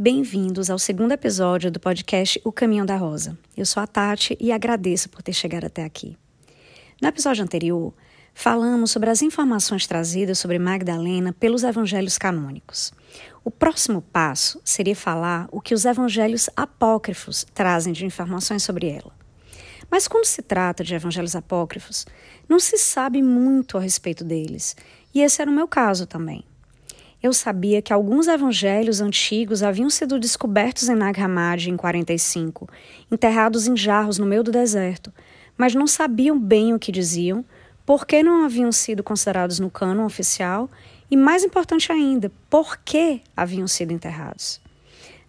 Bem-vindos ao segundo episódio do podcast O Caminho da Rosa. Eu sou a Tati e agradeço por ter chegado até aqui. No episódio anterior, falamos sobre as informações trazidas sobre Magdalena pelos evangelhos canônicos. O próximo passo seria falar o que os evangelhos apócrifos trazem de informações sobre ela. Mas quando se trata de evangelhos apócrifos, não se sabe muito a respeito deles, e esse era o meu caso também. Eu sabia que alguns evangelhos antigos haviam sido descobertos em Nag Hammadi em 45, enterrados em jarros no meio do deserto, mas não sabiam bem o que diziam, por que não haviam sido considerados no cânon oficial e, mais importante ainda, por que haviam sido enterrados.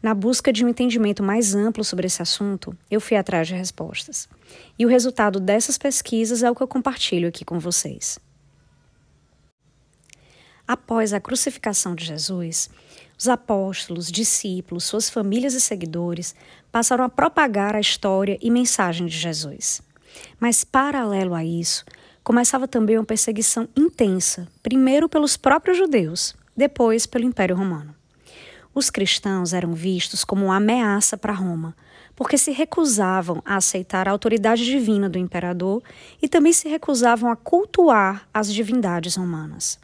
Na busca de um entendimento mais amplo sobre esse assunto, eu fui atrás de respostas. E o resultado dessas pesquisas é o que eu compartilho aqui com vocês. Após a crucificação de Jesus, os apóstolos, discípulos, suas famílias e seguidores passaram a propagar a história e mensagem de Jesus. Mas, paralelo a isso, começava também uma perseguição intensa, primeiro pelos próprios judeus, depois pelo Império Romano. Os cristãos eram vistos como uma ameaça para Roma, porque se recusavam a aceitar a autoridade divina do imperador e também se recusavam a cultuar as divindades romanas.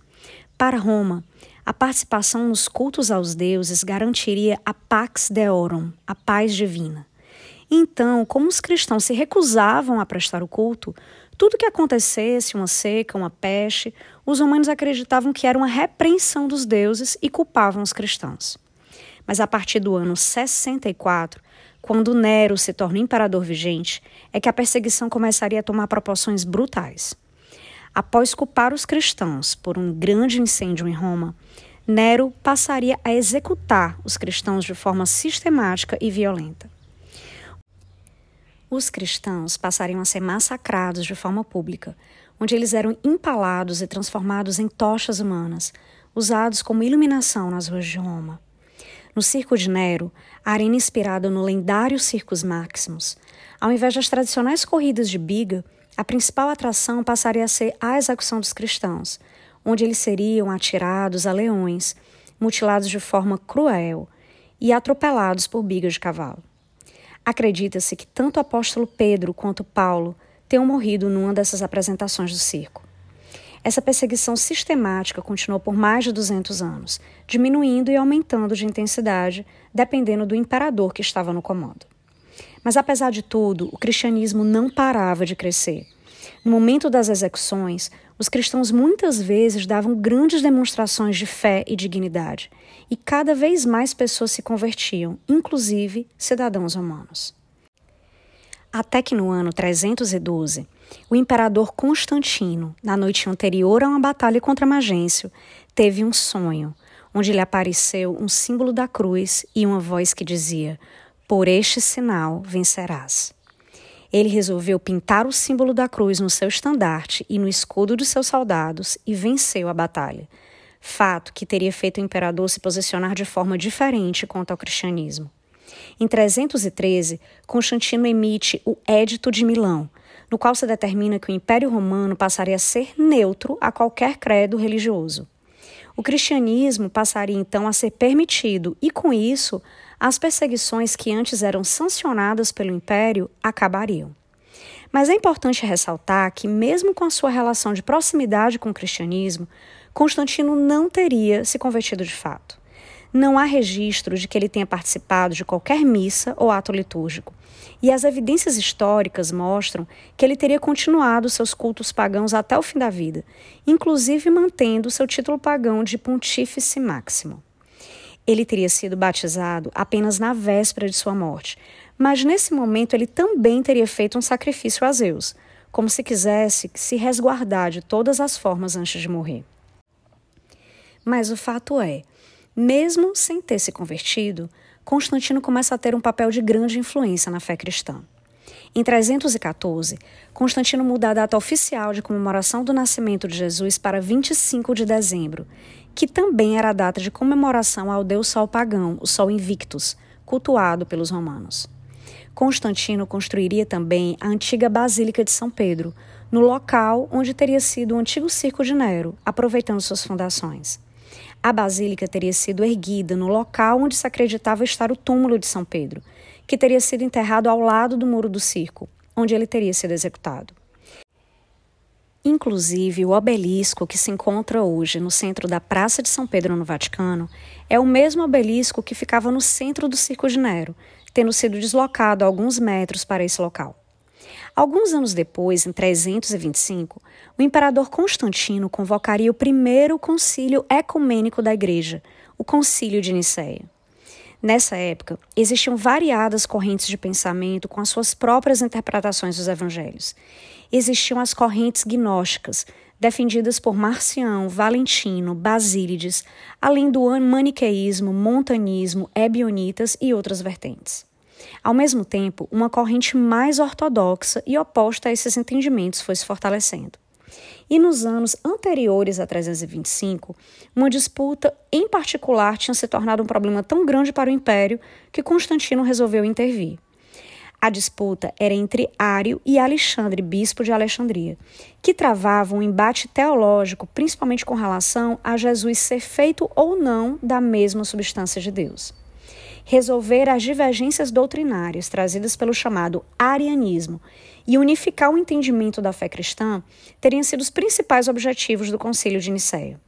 Para Roma, a participação nos cultos aos deuses garantiria a pax deorum, a paz divina. Então, como os cristãos se recusavam a prestar o culto, tudo que acontecesse, uma seca, uma peste, os romanos acreditavam que era uma repreensão dos deuses e culpavam os cristãos. Mas a partir do ano 64, quando Nero se torna imperador vigente, é que a perseguição começaria a tomar proporções brutais. Após culpar os cristãos por um grande incêndio em Roma, Nero passaria a executar os cristãos de forma sistemática e violenta. Os cristãos passariam a ser massacrados de forma pública, onde eles eram empalados e transformados em tochas humanas, usados como iluminação nas ruas de Roma. No circo de Nero, a arena inspirada no lendário Circus Maximus, ao invés das tradicionais corridas de biga, a principal atração passaria a ser a execução dos cristãos, onde eles seriam atirados a leões, mutilados de forma cruel e atropelados por bigas de cavalo. Acredita-se que tanto o apóstolo Pedro quanto Paulo tenham morrido numa dessas apresentações do circo. Essa perseguição sistemática continuou por mais de 200 anos, diminuindo e aumentando de intensidade, dependendo do imperador que estava no comando. Mas apesar de tudo, o cristianismo não parava de crescer. No momento das execuções, os cristãos muitas vezes davam grandes demonstrações de fé e dignidade, e cada vez mais pessoas se convertiam, inclusive cidadãos romanos. Até que no ano 312, o imperador Constantino, na noite anterior a uma batalha contra Magêncio, teve um sonho, onde lhe apareceu um símbolo da cruz e uma voz que dizia: por este sinal vencerás. Ele resolveu pintar o símbolo da cruz no seu estandarte e no escudo dos seus soldados e venceu a batalha. Fato que teria feito o imperador se posicionar de forma diferente quanto ao cristianismo. Em 313, Constantino emite o Édito de Milão, no qual se determina que o Império Romano passaria a ser neutro a qualquer credo religioso. O cristianismo passaria então a ser permitido e, com isso, as perseguições que antes eram sancionadas pelo Império acabariam. Mas é importante ressaltar que, mesmo com a sua relação de proximidade com o cristianismo, Constantino não teria se convertido de fato. Não há registro de que ele tenha participado de qualquer missa ou ato litúrgico, e as evidências históricas mostram que ele teria continuado seus cultos pagãos até o fim da vida, inclusive mantendo seu título pagão de Pontífice Máximo. Ele teria sido batizado apenas na véspera de sua morte, mas nesse momento ele também teria feito um sacrifício a Zeus, como se quisesse se resguardar de todas as formas antes de morrer. Mas o fato é, mesmo sem ter se convertido, Constantino começa a ter um papel de grande influência na fé cristã. Em 314, Constantino muda a data oficial de comemoração do nascimento de Jesus para 25 de dezembro, que também era a data de comemoração ao deus Sol pagão, o Sol Invictus, cultuado pelos romanos. Constantino construiria também a antiga Basílica de São Pedro, no local onde teria sido o antigo circo de Nero, aproveitando suas fundações. A basílica teria sido erguida no local onde se acreditava estar o túmulo de São Pedro, que teria sido enterrado ao lado do muro do circo, onde ele teria sido executado. Inclusive, o obelisco que se encontra hoje no centro da Praça de São Pedro, no Vaticano, é o mesmo obelisco que ficava no centro do Circo de Nero, tendo sido deslocado alguns metros para esse local. Alguns anos depois, em 325, o imperador Constantino convocaria o primeiro concílio ecumênico da Igreja, o Concílio de Nicéia. Nessa época, existiam variadas correntes de pensamento com as suas próprias interpretações dos evangelhos. Existiam as correntes gnósticas, defendidas por Marcião, Valentino, Basílides, além do maniqueísmo, montanismo, ebionitas e outras vertentes. Ao mesmo tempo, uma corrente mais ortodoxa e oposta a esses entendimentos foi se fortalecendo. E nos anos anteriores a 325, uma disputa em particular tinha se tornado um problema tão grande para o império que Constantino resolveu intervir. A disputa era entre Ário e Alexandre, bispo de Alexandria, que travavam um embate teológico, principalmente com relação a Jesus ser feito ou não da mesma substância de Deus resolver as divergências doutrinárias trazidas pelo chamado arianismo e unificar o entendimento da fé cristã teriam sido os principais objetivos do Concílio de Nicéia.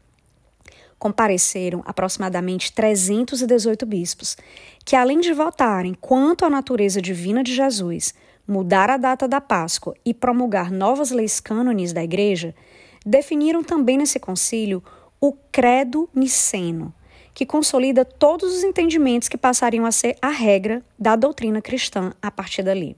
Compareceram aproximadamente 318 bispos, que além de votarem quanto à natureza divina de Jesus, mudar a data da Páscoa e promulgar novas leis cânones da Igreja, definiram também nesse concílio o Credo Niceno, que consolida todos os entendimentos que passariam a ser a regra da doutrina cristã a partir dali.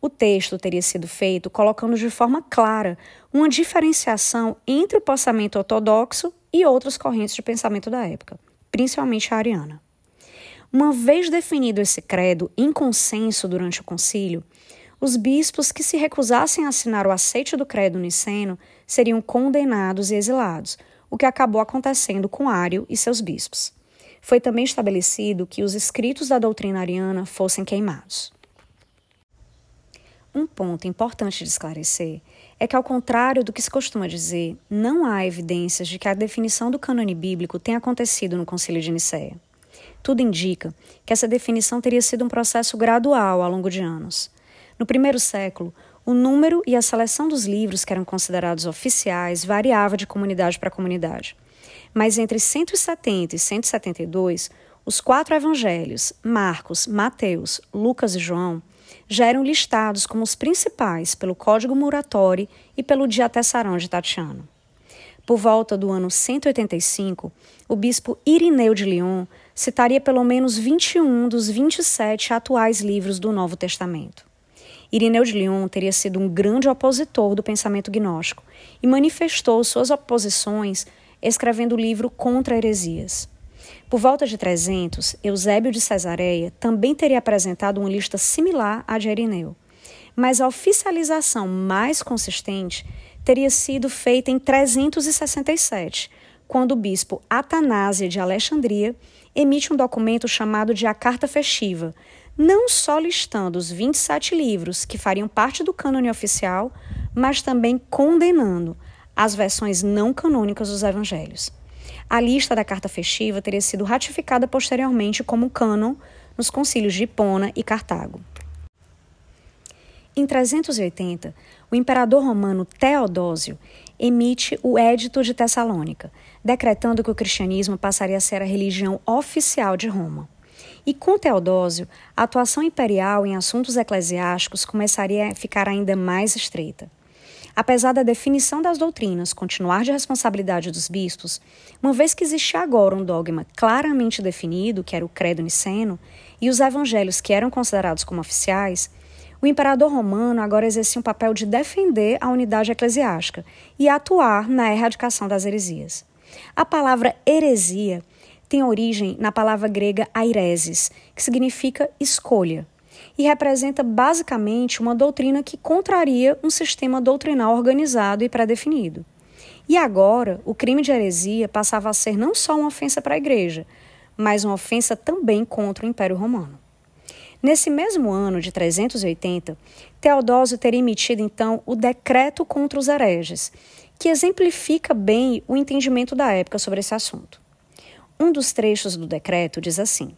O texto teria sido feito colocando de forma clara uma diferenciação entre o pensamento ortodoxo e outras correntes de pensamento da época, principalmente a ariana. Uma vez definido esse credo em consenso durante o concílio, os bispos que se recusassem a assinar o aceite do credo niceno seriam condenados e exilados, o que acabou acontecendo com Ário e seus bispos. Foi também estabelecido que os escritos da doutrina ariana fossem queimados. Um ponto importante de esclarecer é que, ao contrário do que se costuma dizer, não há evidências de que a definição do cânone bíblico tenha acontecido no Concílio de Nicéia. Tudo indica que essa definição teria sido um processo gradual ao longo de anos. No primeiro século, o número e a seleção dos livros que eram considerados oficiais variava de comunidade para comunidade. Mas entre 170 e 172, os quatro evangelhos, Marcos, Mateus, Lucas e João, já eram listados como os principais pelo Código Muratori e pelo Diatessaron de Tatiano. Por volta do ano 185, o bispo Irineu de Lyon citaria pelo menos 21 dos 27 atuais livros do Novo Testamento. Irineu de Lyon teria sido um grande opositor do pensamento gnóstico e manifestou suas oposições escrevendo o livro Contra Heresias. Por volta de 300, Eusébio de Cesareia também teria apresentado uma lista similar à de Irineu, mas a oficialização mais consistente teria sido feita em 367, quando o bispo Atanásia de Alexandria emite um documento chamado de A Carta Festiva, não só listando os 27 livros que fariam parte do cânone oficial, mas também condenando as versões não canônicas dos evangelhos. A lista da carta festiva teria sido ratificada posteriormente como cânon nos concílios de Hipona e Cartago. Em 380, o imperador romano Teodósio emite o Édito de Tessalônica, decretando que o cristianismo passaria a ser a religião oficial de Roma. E com Teodósio, a atuação imperial em assuntos eclesiásticos começaria a ficar ainda mais estreita. Apesar da definição das doutrinas continuar de responsabilidade dos bispos, uma vez que existia agora um dogma claramente definido, que era o credo niceno, e os evangelhos que eram considerados como oficiais, o imperador romano agora exercia um papel de defender a unidade eclesiástica e atuar na erradicação das heresias. A palavra heresia tem origem na palavra grega aireses, que significa escolha, e representa basicamente uma doutrina que contraria um sistema doutrinal organizado e pré-definido. E agora, o crime de heresia passava a ser não só uma ofensa para a igreja, mas uma ofensa também contra o Império Romano. Nesse mesmo ano de 380, Teodósio teria emitido então o Decreto contra os hereges, que exemplifica bem o entendimento da época sobre esse assunto. Um dos trechos do decreto diz assim: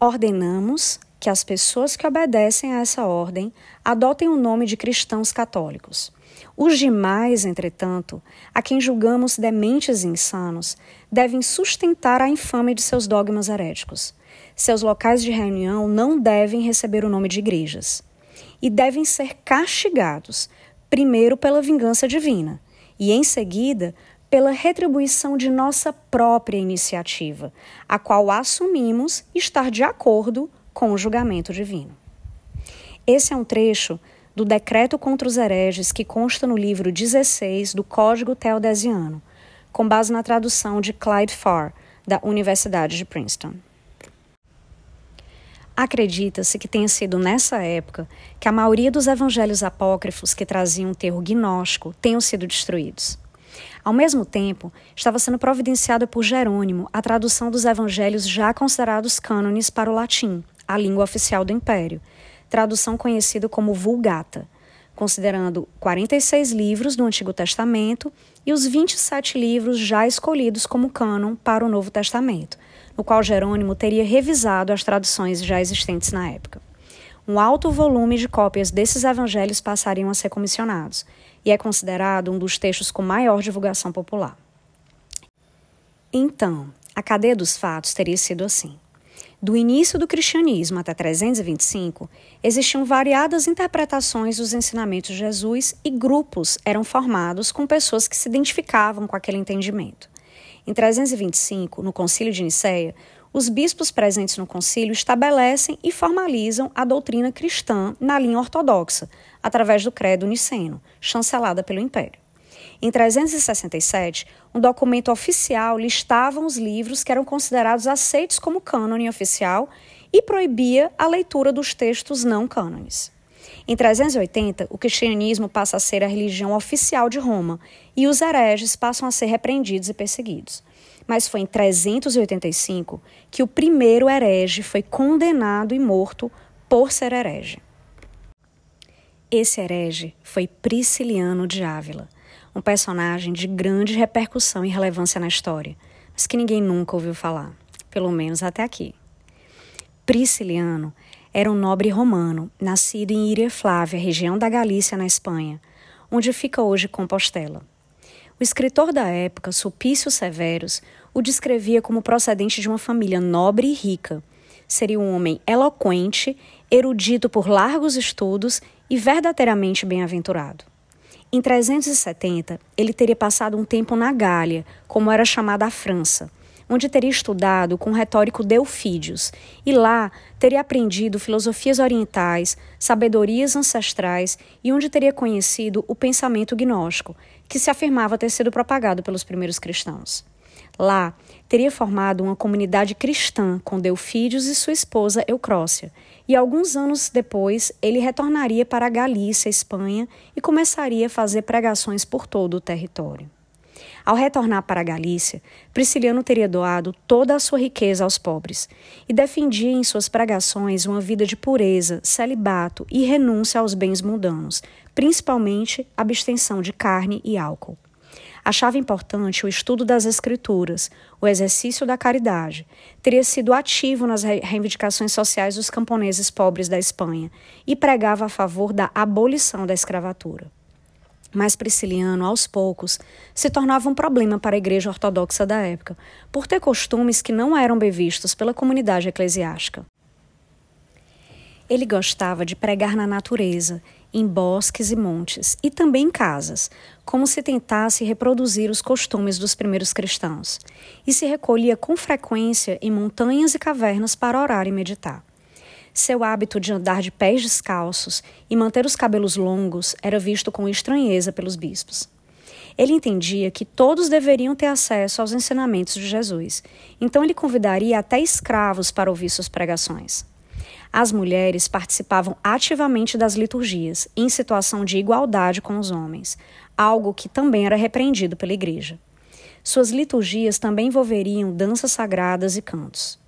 Ordenamos que as pessoas que obedecem a essa ordem adotem o nome de cristãos católicos. Os demais, entretanto, a quem julgamos dementes e insanos, devem sustentar a infâmia de seus dogmas heréticos. Seus locais de reunião não devem receber o nome de igrejas. E devem ser castigados, primeiro pela vingança divina, e em seguida pela retribuição de nossa própria iniciativa, a qual assumimos estar de acordo com o julgamento divino. Esse é um trecho do decreto contra os hereges que consta no livro 16 do Código Teodesiano, com base na tradução de Clyde Farr, da Universidade de Princeton. Acredita-se que tenha sido nessa época que a maioria dos evangelhos apócrifos que traziam um terro gnóstico tenham sido destruídos. Ao mesmo tempo, estava sendo providenciada por Jerônimo a tradução dos evangelhos já considerados cânones para o latim, a língua oficial do império, tradução conhecida como Vulgata, considerando 46 livros do Antigo Testamento e os 27 livros já escolhidos como cânon para o Novo Testamento, no qual Jerônimo teria revisado as traduções já existentes na época. Um alto volume de cópias desses evangelhos passariam a ser comissionados, e é considerado um dos textos com maior divulgação popular. Então, a cadeia dos fatos teria sido assim. Do início do cristianismo até 325, existiam variadas interpretações dos ensinamentos de Jesus e grupos eram formados com pessoas que se identificavam com aquele entendimento. Em 325, no Concílio de Nicéia, os bispos presentes no concílio estabelecem e formalizam a doutrina cristã na linha ortodoxa, através do Credo Niceno, chancelada pelo Império. Em 367, um documento oficial listava os livros que eram considerados aceitos como cânone oficial e proibia a leitura dos textos não cânones. Em 380, o cristianismo passa a ser a religião oficial de Roma e os hereges passam a ser repreendidos e perseguidos. Mas foi em 385 que o primeiro herege foi condenado e morto por ser herege. Esse herege foi Prisciliano de Ávila, um personagem de grande repercussão e relevância na história, mas que ninguém nunca ouviu falar, pelo menos até aqui. Prisciliano era um nobre romano, nascido em Iria Flávia, região da Galícia, na Espanha, onde fica hoje Compostela. O escritor da época, Sulpício Severus, o descrevia como procedente de uma família nobre e rica. Seria um homem eloquente, erudito por largos estudos e verdadeiramente bem-aventurado. Em 370, ele teria passado um tempo na Gália, como era chamada a França, onde teria estudado com o retórico Delfídios, e lá teria aprendido filosofias orientais, sabedorias ancestrais e onde teria conhecido o pensamento gnóstico, que se afirmava ter sido propagado pelos primeiros cristãos. Lá, teria formado uma comunidade cristã com Delfídios e sua esposa Eucrócia, e alguns anos depois ele retornaria para a Galícia, Espanha, e começaria a fazer pregações por todo o território. Ao retornar para a Galícia, Prisciliano teria doado toda a sua riqueza aos pobres e defendia em suas pregações uma vida de pureza, celibato e renúncia aos bens mundanos, principalmente abstenção de carne e álcool. Achava importante o estudo das Escrituras, o exercício da caridade. Teria sido ativo nas reivindicações sociais dos camponeses pobres da Espanha e pregava a favor da abolição da escravatura. Mas Prisciliano, aos poucos, se tornava um problema para a igreja ortodoxa da época, por ter costumes que não eram bem vistos pela comunidade eclesiástica. Ele gostava de pregar na natureza em bosques e montes, e também em casas, como se tentasse reproduzir os costumes dos primeiros cristãos, e se recolhia com frequência em montanhas e cavernas para orar e meditar. Seu hábito de andar de pés descalços e manter os cabelos longos era visto com estranheza pelos bispos. Ele entendia que todos deveriam ter acesso aos ensinamentos de Jesus, então ele convidaria até escravos para ouvir suas pregações. As mulheres participavam ativamente das liturgias, em situação de igualdade com os homens, algo que também era repreendido pela Igreja. Suas liturgias também envolveriam danças sagradas e cantos.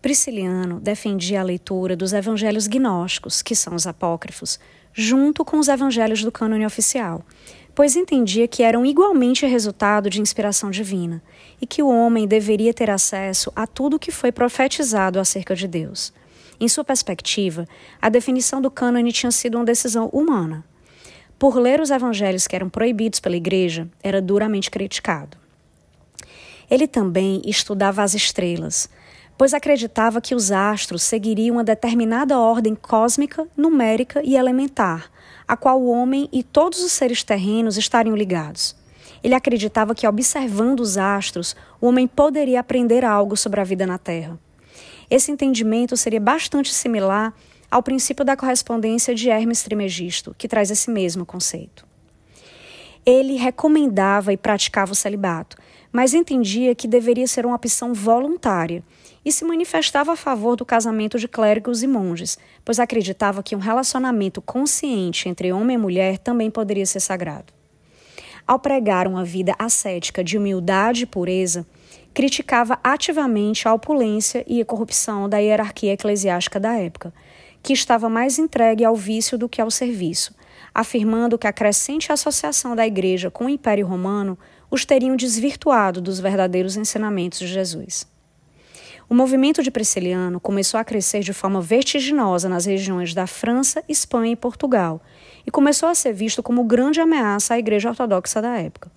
Prisciliano defendia a leitura dos evangelhos gnósticos, que são os apócrifos, junto com os evangelhos do cânone oficial, pois entendia que eram igualmente resultado de inspiração divina e que o homem deveria ter acesso a tudo o que foi profetizado acerca de Deus. Em sua perspectiva, a definição do cânone tinha sido uma decisão humana. Por ler os evangelhos que eram proibidos pela igreja, era duramente criticado. Ele também estudava as estrelas, pois acreditava que os astros seguiriam uma determinada ordem cósmica, numérica e elementar, a qual o homem e todos os seres terrenos estariam ligados. Ele acreditava que, observando os astros, o homem poderia aprender algo sobre a vida na Terra. Esse entendimento seria bastante similar ao princípio da correspondência de Hermes Trismegisto, que traz esse mesmo conceito. Ele recomendava e praticava o celibato, mas entendia que deveria ser uma opção voluntária e se manifestava a favor do casamento de clérigos e monges, pois acreditava que um relacionamento consciente entre homem e mulher também poderia ser sagrado. Ao pregar uma vida ascética de humildade e pureza, criticava ativamente a opulência e a corrupção da hierarquia eclesiástica da época, que estava mais entregue ao vício do que ao serviço, afirmando que a crescente associação da Igreja com o Império Romano os teriam desvirtuado dos verdadeiros ensinamentos de Jesus. O movimento de Prisciliano começou a crescer de forma vertiginosa nas regiões da França, Espanha e Portugal, e começou a ser visto como grande ameaça à Igreja Ortodoxa da época.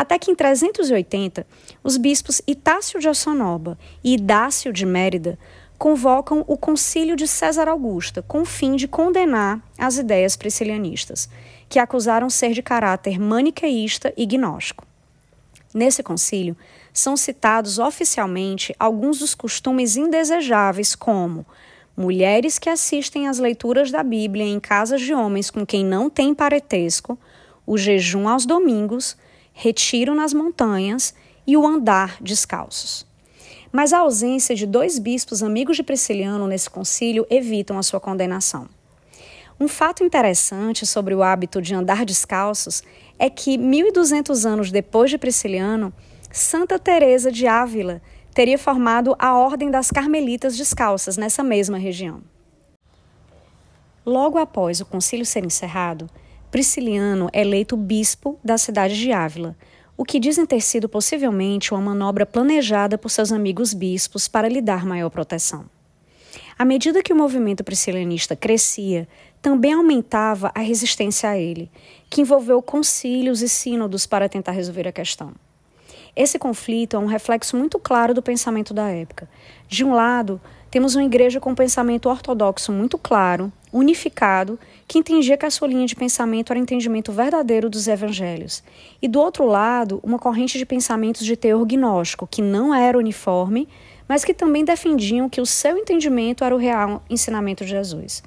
Até que em 380, os bispos Itácio de Assonoba e Idácio de Mérida convocam o Concílio de César Augusta com o fim de condenar as ideias priscilianistas, que acusaram ser de caráter maniqueísta e gnóstico. Nesse concílio, são citados oficialmente alguns dos costumes indesejáveis, como mulheres que assistem às leituras da Bíblia em casas de homens com quem não tem parentesco, o jejum aos domingos, retiro nas montanhas e o andar descalços. Mas a ausência de dois bispos amigos de Prisciliano nesse concílio evitam a sua condenação. Um fato interessante sobre o hábito de andar descalços é que 1200 anos depois de Prisciliano, Santa Teresa de Ávila teria formado a Ordem das Carmelitas Descalças nessa mesma região. Logo após o concílio ser encerrado, Prisciliano é eleito bispo da cidade de Ávila, o que dizem ter sido possivelmente uma manobra planejada por seus amigos bispos para lhe dar maior proteção. À medida que o movimento priscilianista crescia, também aumentava a resistência a ele, que envolveu concílios e sínodos para tentar resolver a questão. Esse conflito é um reflexo muito claro do pensamento da época. De um lado, temos uma igreja com um pensamento ortodoxo muito claro, unificado, que entendia que a sua linha de pensamento era o entendimento verdadeiro dos evangelhos. E do outro lado, uma corrente de pensamentos de teor gnóstico, que não era uniforme, mas que também defendiam que o seu entendimento era o real ensinamento de Jesus.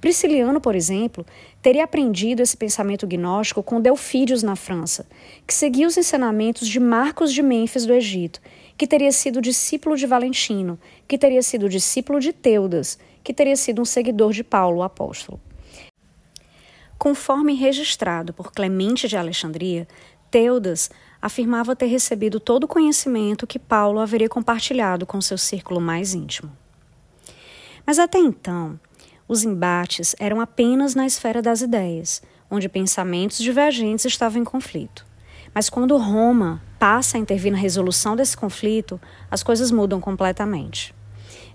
Prisciliano, por exemplo, teria aprendido esse pensamento gnóstico com Delfídios na França, que seguia os ensinamentos de Marcos de Mênfis do Egito, que teria sido discípulo de Valentino, que teria sido discípulo de Teudas, que teria sido um seguidor de Paulo, o apóstolo. Conforme registrado por Clemente de Alexandria, Teudas afirmava ter recebido todo o conhecimento que Paulo haveria compartilhado com seu círculo mais íntimo. Mas até então, os embates eram apenas na esfera das ideias, onde pensamentos divergentes estavam em conflito. Mas quando Roma passa a intervir na resolução desse conflito, as coisas mudam completamente.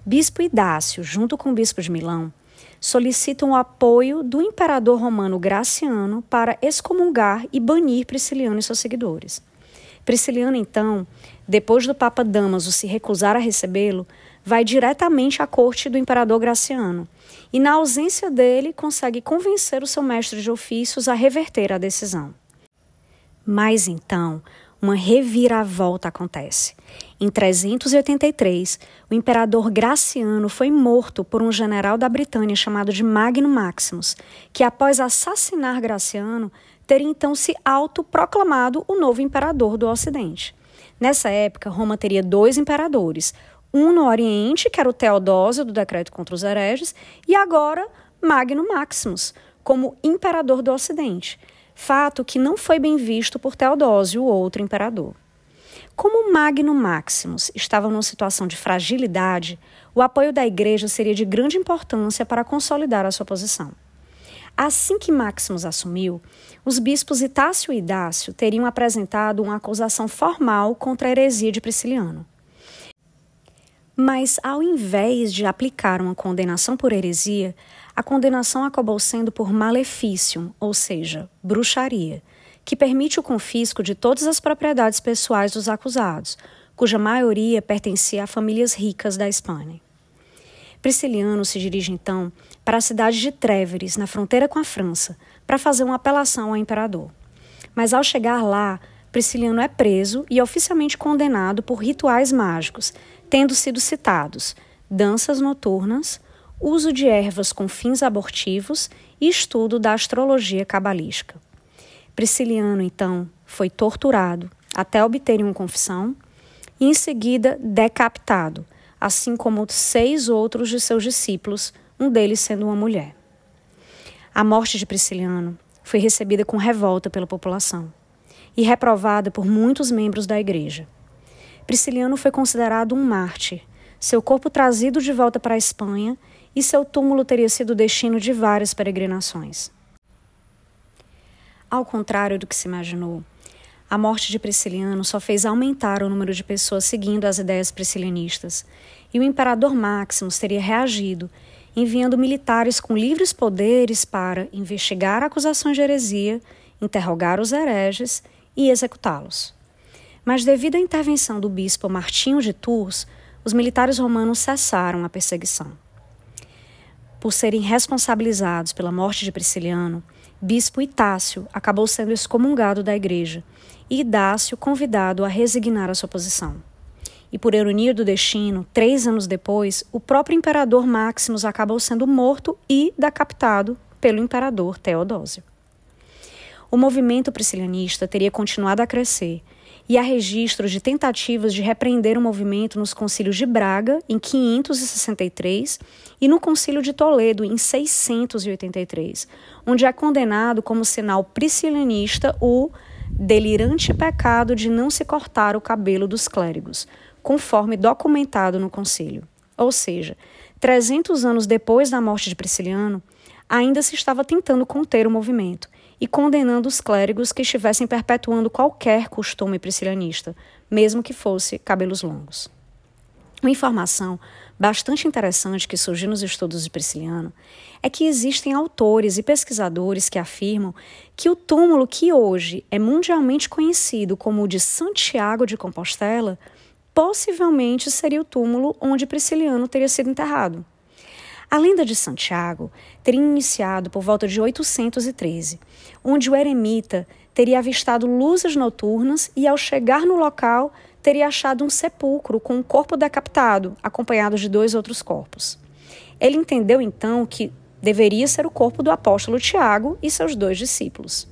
Bispo Idácio, junto com o bispo de Milão, solicitam o apoio do imperador romano Graciano para excomungar e banir Prisciliano e seus seguidores. Prisciliano, então, depois do Papa Damaso se recusar a recebê-lo, vai diretamente à corte do imperador Graciano e, na ausência dele, consegue convencer o seu mestre de ofícios a reverter a decisão. Mas então, uma reviravolta acontece. Em 383, o imperador Graciano foi morto por um general da Britânia chamado de Magno Maximus, que após assassinar Graciano, teria então se autoproclamado o novo imperador do Ocidente. Nessa época, Roma teria dois imperadores, um no Oriente, que era o Teodósio do decreto contra os hereges, e agora Magno Maximus, como imperador do Ocidente, fato que não foi bem visto por Teodósio, outro imperador. Como Magno Maximus estava numa situação de fragilidade, o apoio da igreja seria de grande importância para consolidar a sua posição. Assim que Maximus assumiu, os bispos Itácio e Idácio teriam apresentado uma acusação formal contra a heresia de Prisciliano. Mas, ao invés de aplicar uma condenação por heresia, a condenação acabou sendo por malefício, ou seja, bruxaria, que permite o confisco de todas as propriedades pessoais dos acusados, cuja maioria pertencia a famílias ricas da Espanha. Prisciliano se dirige então para a cidade de Tréveres, na fronteira com a França, para fazer uma apelação ao imperador. Mas ao chegar lá, Prisciliano é preso e oficialmente condenado por rituais mágicos, tendo sido citados danças noturnas, uso de ervas com fins abortivos e estudo da astrologia cabalística. Prisciliano, então, foi torturado até obter uma confissão e, em seguida, decapitado, assim como seis outros de seus discípulos, um deles sendo uma mulher. A morte de Prisciliano foi recebida com revolta pela população e reprovada por muitos membros da igreja. Prisciliano foi considerado um mártir, seu corpo trazido de volta para a Espanha e seu túmulo teria sido destino de várias peregrinações. Ao contrário do que se imaginou, a morte de Prisciliano só fez aumentar o número de pessoas seguindo as ideias priscilianistas, e o imperador Maximus teria reagido, enviando militares com livres poderes para investigar acusações de heresia, interrogar os hereges e executá-los. Mas devido à intervenção do bispo Martinho de Tours, os militares romanos cessaram a perseguição. Por serem responsabilizados pela morte de Prisciliano, bispo Itácio acabou sendo excomungado da igreja e Idácio convidado a resignar a sua posição. E por ironia do destino, três anos depois, o próprio imperador Maximus acabou sendo morto e decapitado pelo imperador Teodósio. O movimento priscilianista teria continuado a crescer, e há registros de tentativas de repreender o movimento nos concílios de Braga, em 563, e no concílio de Toledo, em 683, onde é condenado como sinal priscilianista o delirante pecado de não se cortar o cabelo dos clérigos, conforme documentado no concílio. Ou seja, 300 anos depois da morte de Prisciliano, ainda se estava tentando conter o movimento e condenando os clérigos que estivessem perpetuando qualquer costume priscilianista, mesmo que fosse cabelos longos. Uma informação bastante interessante que surgiu nos estudos de Prisciliano é que existem autores e pesquisadores que afirmam que o túmulo que hoje é mundialmente conhecido como o de Santiago de Compostela possivelmente seria o túmulo onde Prisciliano teria sido enterrado. A lenda de Santiago teria iniciado por volta de 813, onde o eremita teria avistado luzes noturnas e, ao chegar no local, teria achado um sepulcro com um corpo decapitado, acompanhado de dois outros corpos. Ele entendeu então que deveria ser o corpo do apóstolo Tiago e seus dois discípulos.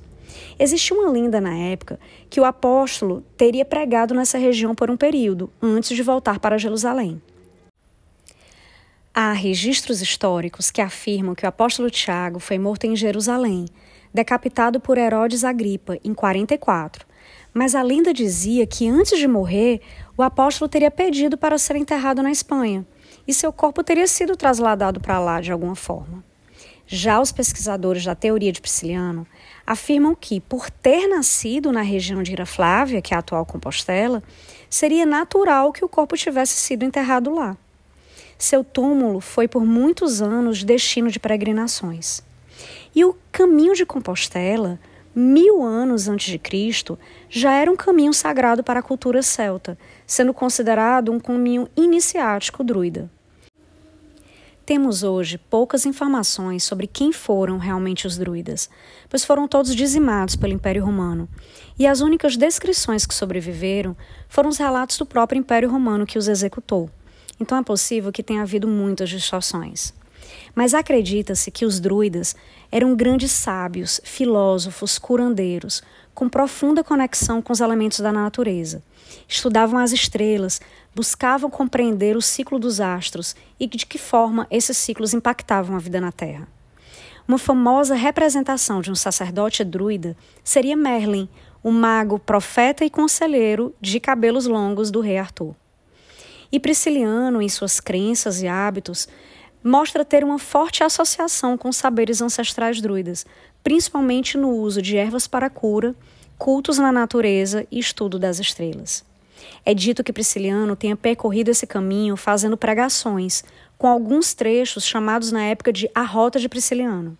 Existia uma lenda na época que o apóstolo teria pregado nessa região por um período, antes de voltar para Jerusalém. Há registros históricos que afirmam que o apóstolo Tiago foi morto em Jerusalém, decapitado por Herodes Agripa em 44. Mas a lenda dizia que antes de morrer, o apóstolo teria pedido para ser enterrado na Espanha e seu corpo teria sido trasladado para lá de alguma forma. Já os pesquisadores da teoria de Prisciliano afirmam que, por ter nascido na região de Ira Flávia, que é a atual Compostela, seria natural que o corpo tivesse sido enterrado lá. Seu túmulo foi por muitos anos destino de peregrinações. E o caminho de Compostela, mil anos antes de Cristo, já era um caminho sagrado para a cultura celta, sendo considerado um caminho iniciático druida. Temos hoje poucas informações sobre quem foram realmente os druidas, pois foram todos dizimados pelo Império Romano, e as únicas descrições que sobreviveram foram os relatos do próprio Império Romano que os executou. Então é possível que tenha havido muitas distorções. Mas acredita-se que os druidas eram grandes sábios, filósofos, curandeiros, com profunda conexão com os elementos da natureza. Estudavam as estrelas, buscavam compreender o ciclo dos astros e de que forma esses ciclos impactavam a vida na Terra. Uma famosa representação de um sacerdote druida seria Merlin, o mago, profeta e conselheiro de cabelos longos do rei Arthur. E Prisciliano, em suas crenças e hábitos, mostra ter uma forte associação com saberes ancestrais druidas, principalmente no uso de ervas para cura, cultos na natureza e estudo das estrelas. É dito que Prisciliano tenha percorrido esse caminho fazendo pregações, com alguns trechos chamados na época de A Rota de Prisciliano.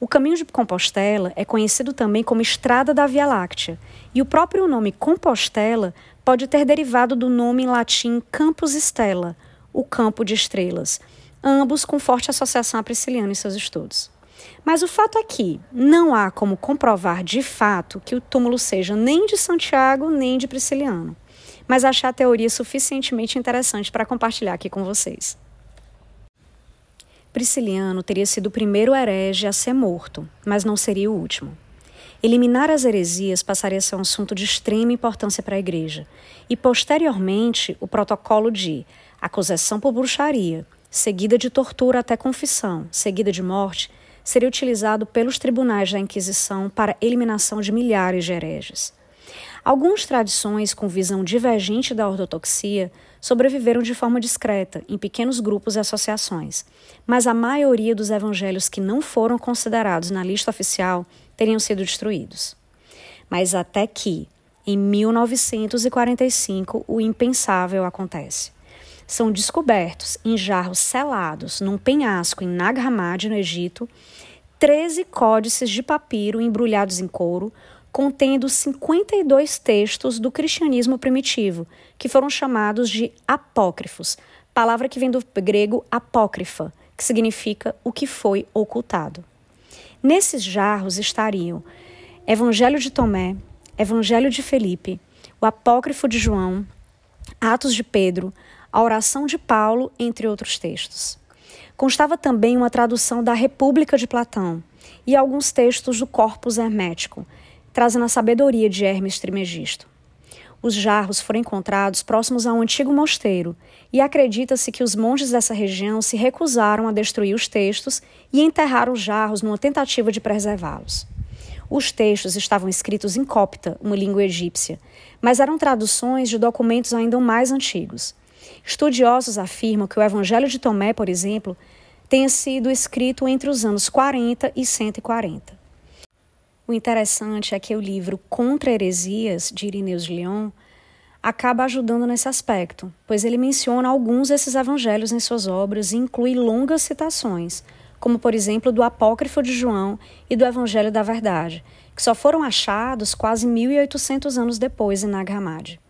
O caminho de Compostela é conhecido também como Estrada da Via Láctea, e o próprio nome Compostela pode ter derivado do nome em latim Campus Stella, o campo de estrelas, ambos com forte associação a Prisciliano em seus estudos. Mas o fato é que não há como comprovar de fato que o túmulo seja nem de Santiago nem de Prisciliano, mas achei a teoria suficientemente interessante para compartilhar aqui com vocês. Prisciliano teria sido o primeiro herege a ser morto, mas não seria o último. Eliminar as heresias passaria a ser um assunto de extrema importância para a Igreja, e posteriormente o protocolo de acusação por bruxaria, seguida de tortura até confissão, seguida de morte, seria utilizado pelos tribunais da Inquisição para eliminação de milhares de hereges. Algumas tradições com visão divergente da ortodoxia sobreviveram de forma discreta, em pequenos grupos e associações, mas a maioria dos evangelhos que não foram considerados na lista oficial teriam sido destruídos. Mas até que, em 1945, o impensável acontece. São descobertos em jarros selados num penhasco em Nag Hammadi, no Egito, 13 códices de papiro embrulhados em couro, contendo 52 textos do cristianismo primitivo, que foram chamados de apócrifos, palavra que vem do grego apócrifa, que significa o que foi ocultado. Nesses jarros estariam Evangelho de Tomé, Evangelho de Felipe, o Apócrifo de João, Atos de Pedro, a oração de Paulo, entre outros textos. Constava também uma tradução da República de Platão e alguns textos do Corpus Hermético, trazendo a sabedoria de Hermes Trimegisto. Os jarros foram encontrados próximos a um antigo mosteiro, e acredita-se que os monges dessa região se recusaram a destruir os textos e enterraram os jarros numa tentativa de preservá-los. Os textos estavam escritos em copta, uma língua egípcia, mas eram traduções de documentos ainda mais antigos. Estudiosos afirmam que o Evangelho de Tomé, por exemplo, tenha sido escrito entre os anos 40 e 140. O interessante é que o livro Contra Heresias, de Irineu de Lyon, acaba ajudando nesse aspecto, pois ele menciona alguns desses evangelhos em suas obras e inclui longas citações, como por exemplo do Apócrifo de João e do Evangelho da Verdade, que só foram achados quase 1800 anos depois em Nag Hammadi.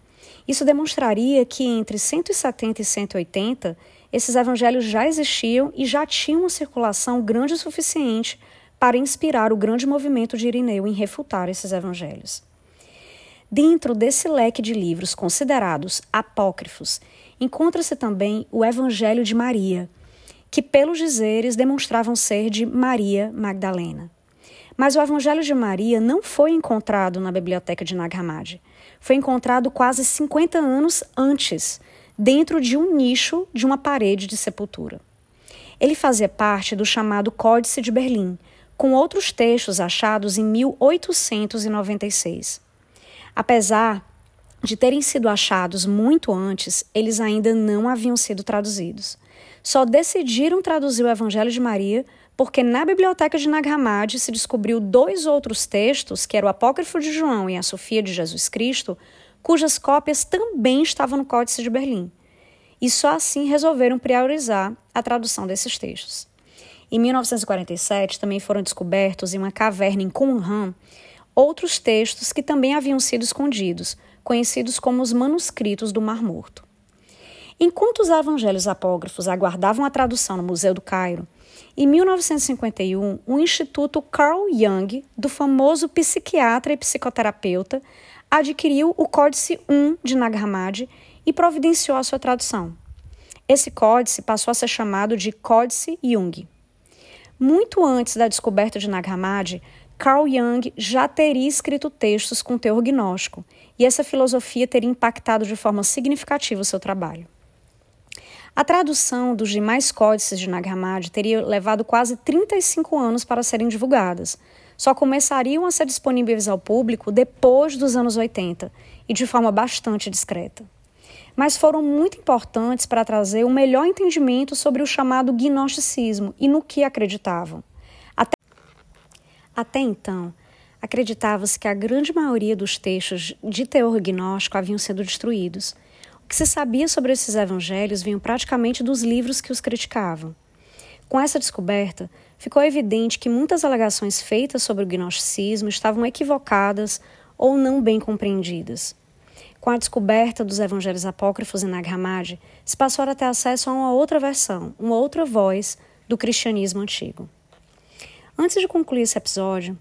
Isso demonstraria que entre 170 e 180 esses evangelhos já existiam e já tinham uma circulação grande o suficiente para inspirar o grande movimento de Irineu em refutar esses evangelhos. Dentro desse leque de livros considerados apócrifos, encontra-se também o Evangelho de Maria, que, pelos dizeres, demonstravam ser de Maria Magdalena. Mas o Evangelho de Maria não foi encontrado na biblioteca de Nag Hammadi. Foi encontrado quase 50 anos antes, dentro de um nicho de uma parede de sepultura. Ele fazia parte do chamado Códice de Berlim, com outros textos achados em 1896. Apesar de terem sido achados muito antes, eles ainda não haviam sido traduzidos. Só decidiram traduzir o Evangelho de Maria porque na biblioteca de Nag Hammadi se descobriu dois outros textos, que era o Apócrifo de João e a Sofia de Jesus Cristo, cujas cópias também estavam no Códice de Berlim. E só assim resolveram priorizar a tradução desses textos. Em 1947, também foram descobertos em uma caverna em Qumran outros textos que também haviam sido escondidos, conhecidos como os manuscritos do Mar Morto. Enquanto os evangelhos apócrifos aguardavam a tradução no Museu do Cairo, em 1951, o Instituto Carl Jung, do famoso psiquiatra e psicoterapeuta, adquiriu o Códice 1 de Nag Hammadi e providenciou a sua tradução. Esse códice passou a ser chamado de Códice Jung. Muito antes da descoberta de Nag Hammadi, Carl Jung já teria escrito textos com teor gnóstico, e essa filosofia teria impactado de forma significativa o seu trabalho. A tradução dos demais códices de Nag Hammadi teria levado quase 35 anos para serem divulgadas. Só começariam a ser disponíveis ao público depois dos anos 80 e de forma bastante discreta. Mas foram muito importantes para trazer um melhor entendimento sobre o chamado gnosticismo e no que acreditavam. Até, Até então, acreditava-se que a grande maioria dos textos de teor gnóstico haviam sido destruídos. O que se sabia sobre esses evangelhos vinham praticamente dos livros que os criticavam. Com essa descoberta, ficou evidente que muitas alegações feitas sobre o gnosticismo estavam equivocadas ou não bem compreendidas. Com a descoberta dos evangelhos apócrifos em Nag Hammadi, se passou a ter acesso a uma outra versão, uma outra voz do cristianismo antigo. Antes de concluir esse episódio,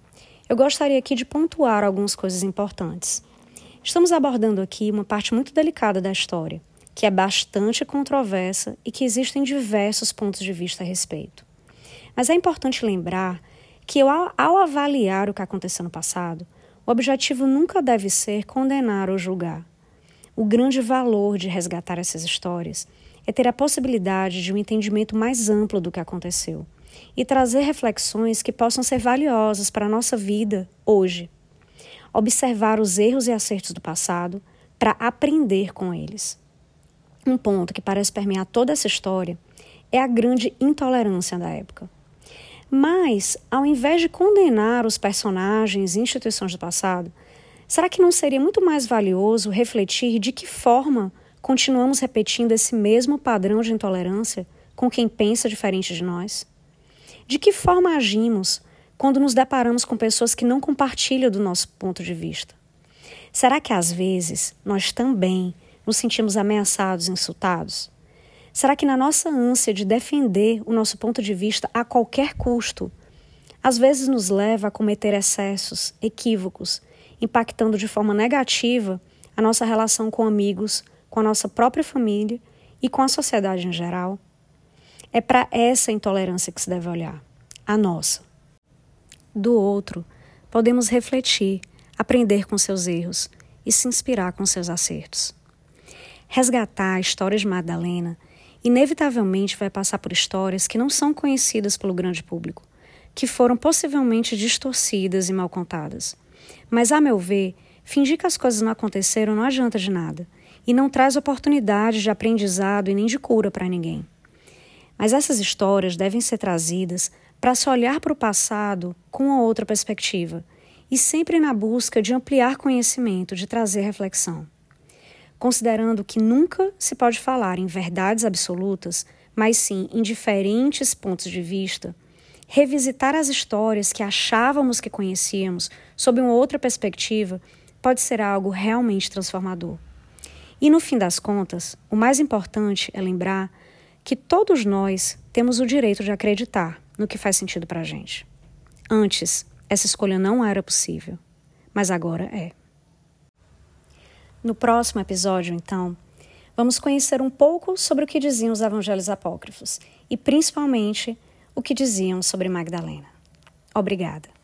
eu gostaria aqui de pontuar algumas coisas importantes. Estamos abordando aqui uma parte muito delicada da história, que é bastante controversa e que existem diversos pontos de vista a respeito. Mas é importante lembrar que, ao, ao avaliar o que aconteceu no passado, o objetivo nunca deve ser condenar ou julgar. O grande valor de resgatar essas histórias é ter a possibilidade de um entendimento mais amplo do que aconteceu e trazer reflexões que possam ser valiosas para a nossa vida hoje. Observar os erros e acertos do passado para aprender com eles. Um ponto que parece permear toda essa história é a grande intolerância da época. Mas, ao invés de condenar os personagens e instituições do passado, será que não seria muito mais valioso refletir de que forma continuamos repetindo esse mesmo padrão de intolerância com quem pensa diferente de nós? De que forma agimos quando nos deparamos com pessoas que não compartilham do nosso ponto de vista? Será que às vezes nós também nos sentimos ameaçados insultados? Será que na nossa ânsia de defender o nosso ponto de vista a qualquer custo, às vezes nos leva a cometer excessos, equívocos, impactando de forma negativa a nossa relação com amigos, com a nossa própria família e com a sociedade em geral? É para essa intolerância que se deve olhar, a nossa. Do outro, podemos refletir, aprender com seus erros e se inspirar com seus acertos. Resgatar a história de Madalena inevitavelmente vai passar por histórias que não são conhecidas pelo grande público, que foram possivelmente distorcidas e mal contadas. Mas, a meu ver, fingir que as coisas não aconteceram não adianta de nada e não traz oportunidade de aprendizado e nem de cura para ninguém. Mas essas histórias devem ser trazidas para se olhar para o passado com outra perspectiva e sempre na busca de ampliar conhecimento, de trazer reflexão considerando que nunca se pode falar em verdades absolutas, mas sim em diferentes pontos de vista, revisitar as histórias que achávamos que conhecíamos sob uma outra perspectiva pode ser algo realmente transformador. E no fim das contas, o mais importante é lembrar que todos nós temos o direito de acreditar no que faz sentido para a gente. Antes, essa escolha não era possível, mas agora é. No próximo episódio, então, vamos conhecer um pouco sobre o que diziam os evangelhos apócrifos e, principalmente, o que diziam sobre Magdalena. Obrigada.